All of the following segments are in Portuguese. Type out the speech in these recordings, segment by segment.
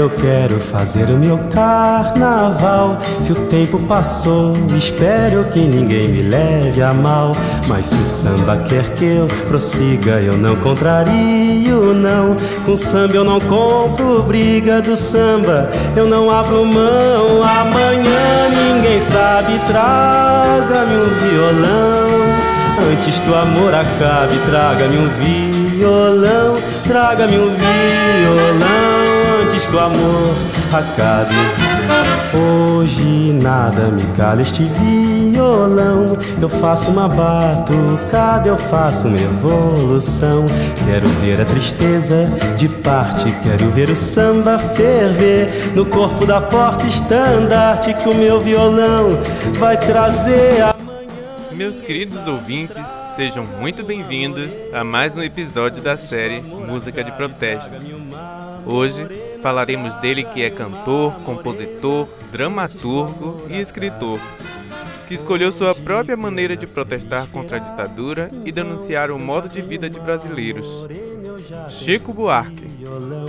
eu quero fazer o meu carnaval. Se o tempo passou, espero que ninguém me leve a mal. Mas se o samba quer que eu prossiga, eu não contrario, não. Com samba eu não compro briga do samba, eu não abro mão. Amanhã ninguém sabe, traga-me um violão. Antes que o amor acabe, traga-me um violão, traga-me um violão. Que o amor acabe. Hoje nada me cala este violão. Eu faço uma batucada, eu faço uma evolução. Quero ver a tristeza de parte, quero ver o samba ferver. No corpo da porta estandarte que o meu violão vai trazer a meus queridos ouvintes, sejam muito bem-vindos a mais um episódio da série Música de Protesto. Hoje falaremos dele que é cantor, compositor, dramaturgo e escritor, que escolheu sua própria maneira de protestar contra a ditadura e denunciar o modo de vida de brasileiros. Chico Buarque. Violão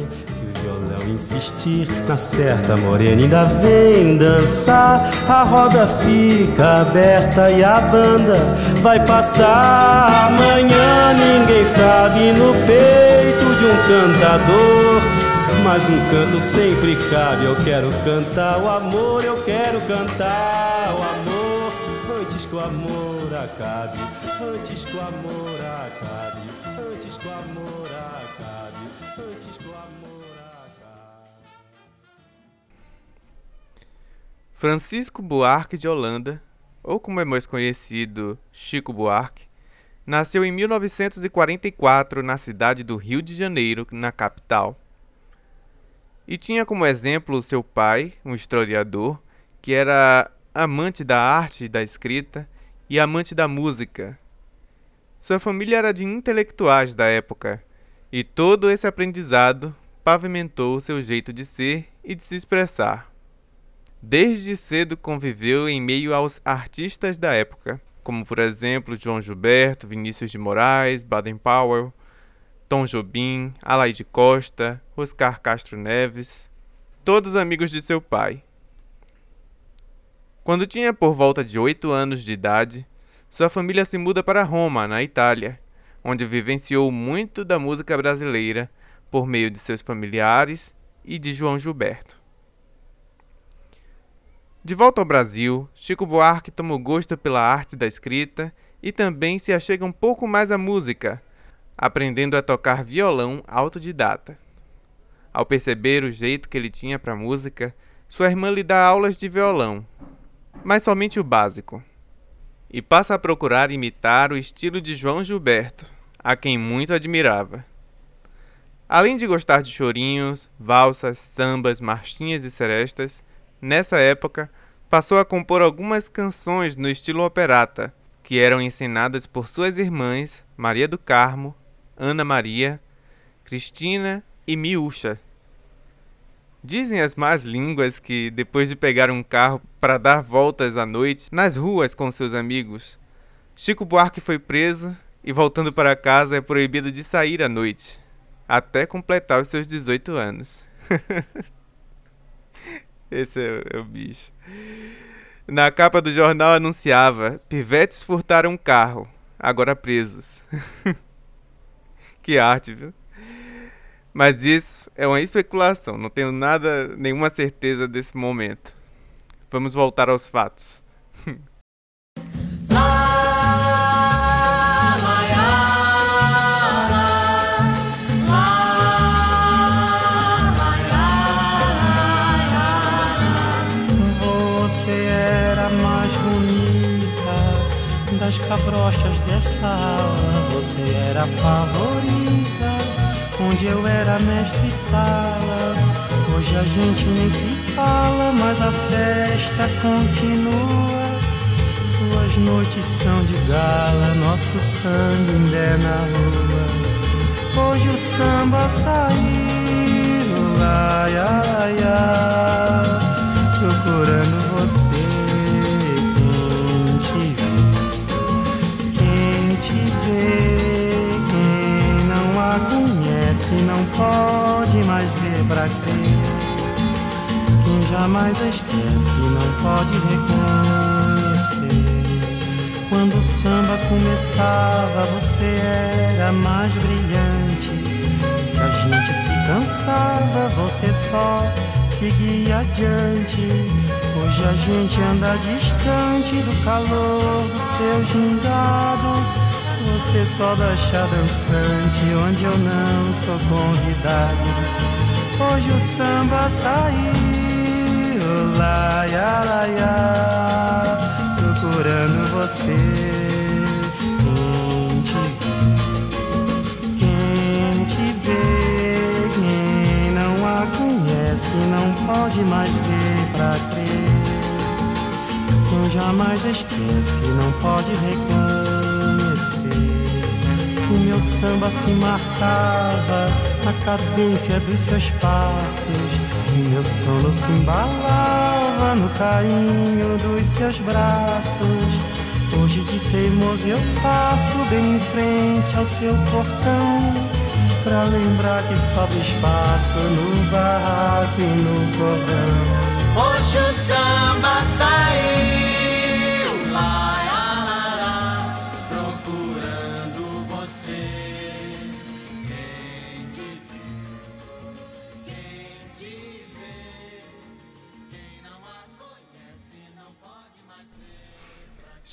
insistir na certa morena ainda vem dançar. A roda fica aberta e a banda vai passar. Amanhã ninguém sabe no peito de um cantador mas um canto sempre cabe. Eu quero cantar o amor eu quero cantar o amor. Antes que o amor acabe antes que o amor acabe antes que o amor acabe antes que o amor Francisco Buarque de Holanda, ou como é mais conhecido, Chico Buarque, nasceu em 1944 na cidade do Rio de Janeiro, na capital. E tinha como exemplo seu pai, um historiador, que era amante da arte e da escrita e amante da música. Sua família era de intelectuais da época, e todo esse aprendizado pavimentou seu jeito de ser e de se expressar. Desde cedo conviveu em meio aos artistas da época, como por exemplo João Gilberto, Vinícius de Moraes, Baden Powell, Tom Jobim, Alaide Costa, Oscar Castro Neves, todos amigos de seu pai. Quando tinha por volta de oito anos de idade, sua família se muda para Roma, na Itália, onde vivenciou muito da música brasileira por meio de seus familiares e de João Gilberto. De volta ao Brasil, Chico Buarque tomou gosto pela arte da escrita e também se achega um pouco mais à música, aprendendo a tocar violão autodidata. Ao perceber o jeito que ele tinha para música, sua irmã lhe dá aulas de violão, mas somente o básico. E passa a procurar imitar o estilo de João Gilberto, a quem muito admirava. Além de gostar de chorinhos, valsas, sambas, marchinhas e serestas, Nessa época, passou a compor algumas canções no estilo operata, que eram ensinadas por suas irmãs Maria do Carmo, Ana Maria, Cristina e Miúcha. Dizem as más línguas que, depois de pegar um carro para dar voltas à noite nas ruas com seus amigos, Chico Buarque foi preso e, voltando para casa, é proibido de sair à noite, até completar os seus 18 anos. Esse é, é o bicho. Na capa do jornal anunciava: Pivetes furtaram um carro, agora presos. que arte, viu? Mas isso é uma especulação, não tenho nada, nenhuma certeza desse momento. Vamos voltar aos fatos. Das cabrochas dessa aula Você era a favorita. Onde eu era mestre sala Hoje a gente nem se fala Mas a festa continua. Suas noites são de gala Nosso sangue ainda é na rua. Hoje o samba saiu Ai, ai, ai Procurando você pode mais ver pra crer. jamais esquece, não pode reconhecer. Quando o samba começava, você era mais brilhante. E se a gente se cansava, você só seguia adiante. Hoje a gente anda distante do calor do seu gingado. Você só deixa dançante onde eu não sou convidado. Hoje o samba saiu, laia, laia, procurando você. Quem te vê, quem te vê, quem não a conhece não pode mais ver pra crer. Quem jamais esquece não pode reconhecer. Meu samba se marcava na cadência dos seus passos. E meu sono se embalava no carinho dos seus braços. Hoje de teimoso eu passo bem em frente ao seu portão. Pra lembrar que sobe espaço no barraco e no cordão. Hoje o samba saiu.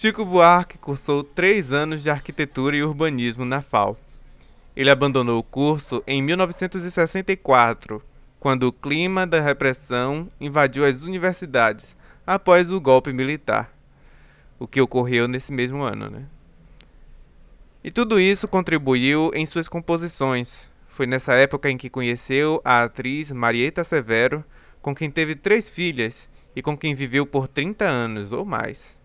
Chico Buarque cursou três anos de arquitetura e urbanismo na FAO. Ele abandonou o curso em 1964, quando o clima da repressão invadiu as universidades após o golpe militar, o que ocorreu nesse mesmo ano. Né? E tudo isso contribuiu em suas composições. Foi nessa época em que conheceu a atriz Marieta Severo, com quem teve três filhas e com quem viveu por 30 anos ou mais.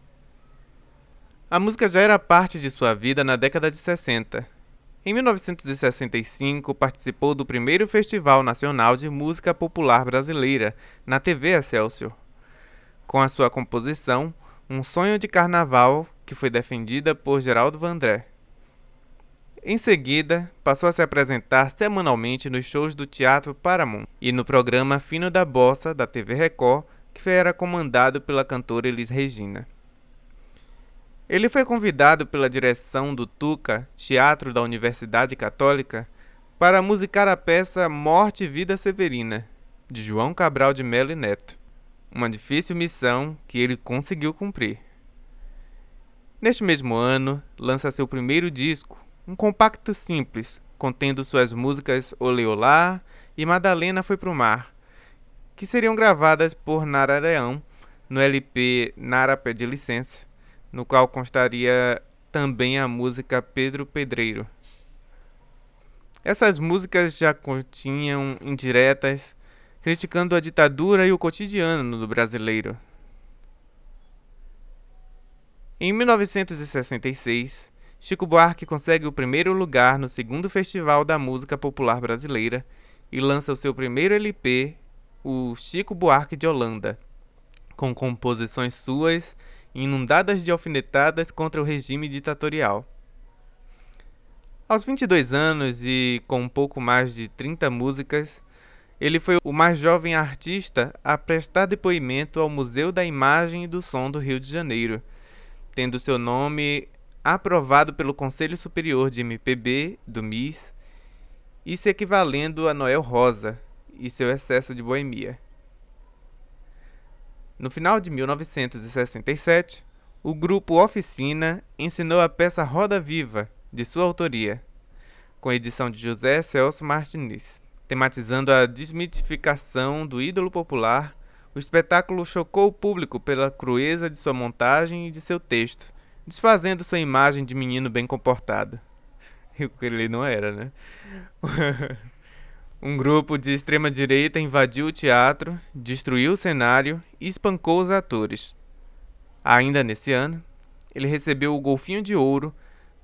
A música já era parte de sua vida na década de 60. Em 1965, participou do primeiro Festival Nacional de Música Popular Brasileira, na TV Excelsior, com a sua composição Um Sonho de Carnaval, que foi defendida por Geraldo Vandré. Em seguida, passou a se apresentar semanalmente nos shows do Teatro Paramount e no programa Fino da Bossa da TV Record, que era comandado pela cantora Elis Regina. Ele foi convidado pela direção do Tuca, Teatro da Universidade Católica, para musicar a peça Morte e Vida Severina, de João Cabral de Melo e Neto. Uma difícil missão que ele conseguiu cumprir. Neste mesmo ano, lança seu primeiro disco, um compacto simples, contendo suas músicas Oleolá e Madalena Foi Pro Mar, que seriam gravadas por Nara Leão no LP Nara Pede Licença no qual constaria também a música Pedro Pedreiro. Essas músicas já continham indiretas criticando a ditadura e o cotidiano do brasileiro. Em 1966, Chico Buarque consegue o primeiro lugar no segundo Festival da Música Popular Brasileira e lança o seu primeiro LP, o Chico Buarque de Holanda, com composições suas inundadas de alfinetadas contra o regime ditatorial. Aos 22 anos e com um pouco mais de 30 músicas, ele foi o mais jovem artista a prestar depoimento ao Museu da Imagem e do Som do Rio de Janeiro, tendo seu nome aprovado pelo Conselho Superior de MPB do MIS e se equivalendo a Noel Rosa e seu excesso de boemia. No final de 1967, o grupo Oficina ensinou a peça Roda Viva, de sua autoria, com edição de José Celso Martins. Tematizando a desmitificação do ídolo popular, o espetáculo chocou o público pela crueza de sua montagem e de seu texto, desfazendo sua imagem de menino bem comportado. E o que ele não era, né? Um grupo de extrema-direita invadiu o teatro, destruiu o cenário e espancou os atores. Ainda nesse ano, ele recebeu o Golfinho de Ouro,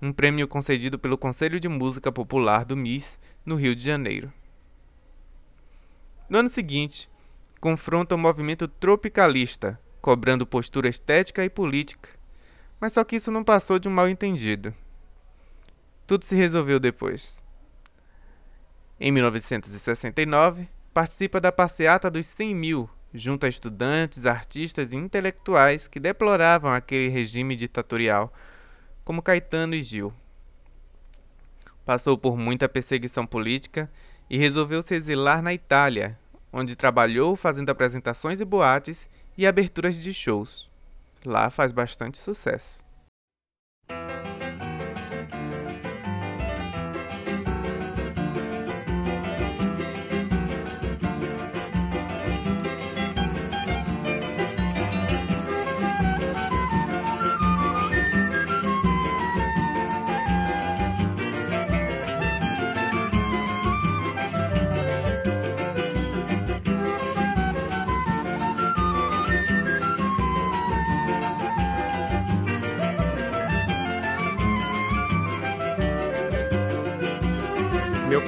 um prêmio concedido pelo Conselho de Música Popular do MIS, no Rio de Janeiro. No ano seguinte, confronta o movimento tropicalista, cobrando postura estética e política, mas só que isso não passou de um mal-entendido. Tudo se resolveu depois. Em 1969, participa da passeata dos 100 mil, junto a estudantes, artistas e intelectuais que deploravam aquele regime ditatorial, como Caetano e Gil. Passou por muita perseguição política e resolveu se exilar na Itália, onde trabalhou fazendo apresentações e boates e aberturas de shows. Lá faz bastante sucesso.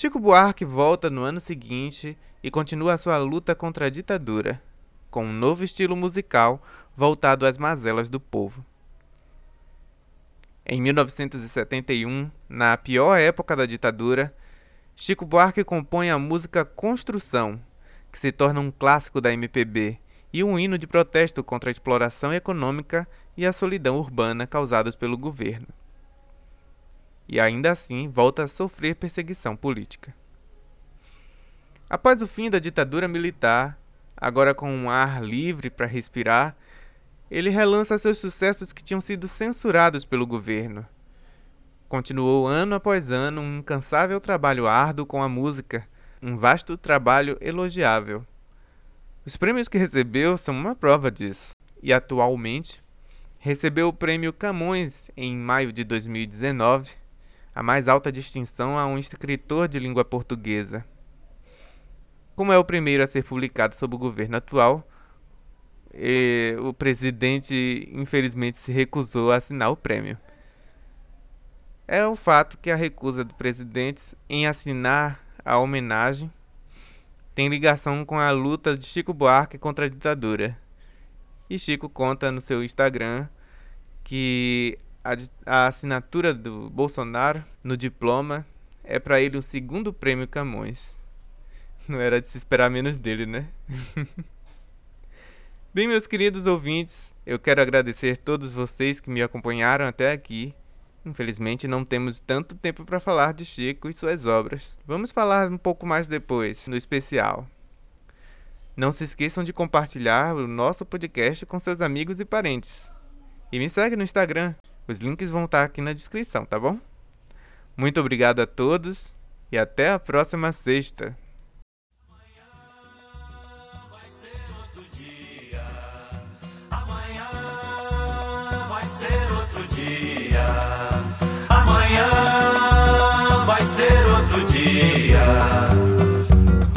Chico Buarque volta no ano seguinte e continua sua luta contra a ditadura, com um novo estilo musical voltado às mazelas do povo. Em 1971, na pior época da ditadura, Chico Buarque compõe a música Construção, que se torna um clássico da MPB e um hino de protesto contra a exploração econômica e a solidão urbana causados pelo governo e ainda assim volta a sofrer perseguição política. Após o fim da ditadura militar, agora com um ar livre para respirar, ele relança seus sucessos que tinham sido censurados pelo governo. Continuou ano após ano um incansável trabalho árduo com a música, um vasto trabalho elogiável. Os prêmios que recebeu são uma prova disso, e atualmente recebeu o prêmio Camões em maio de 2019 a mais alta distinção a um escritor de língua portuguesa. Como é o primeiro a ser publicado sob o governo atual, o presidente infelizmente se recusou a assinar o prêmio. É o fato que a recusa do presidente em assinar a homenagem, tem ligação com a luta de Chico Buarque contra a ditadura. E Chico conta no seu Instagram que a, a assinatura do Bolsonaro no diploma é para ele o segundo prêmio Camões. Não era de se esperar menos dele, né? Bem, meus queridos ouvintes, eu quero agradecer todos vocês que me acompanharam até aqui. Infelizmente não temos tanto tempo para falar de Chico e suas obras. Vamos falar um pouco mais depois, no especial. Não se esqueçam de compartilhar o nosso podcast com seus amigos e parentes. E me segue no Instagram. Os links vão estar aqui na descrição, tá bom? Muito obrigado a todos e até a próxima sexta.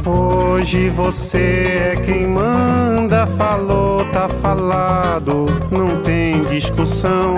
Hoje você é quem manda, falou, tá falado, não tem discussão,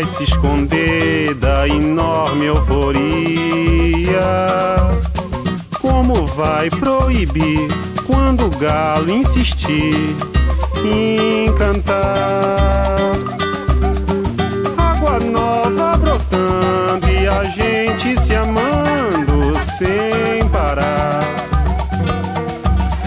Vai se esconder da enorme euforia. Como vai proibir quando o galo insistir em cantar.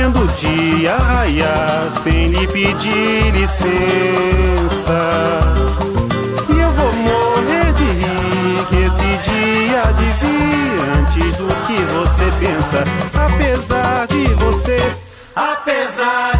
vendo o dia raiar sem lhe pedir licença. E eu vou morrer de rir que esse dia há de vir antes do que você pensa. Apesar de você, apesar de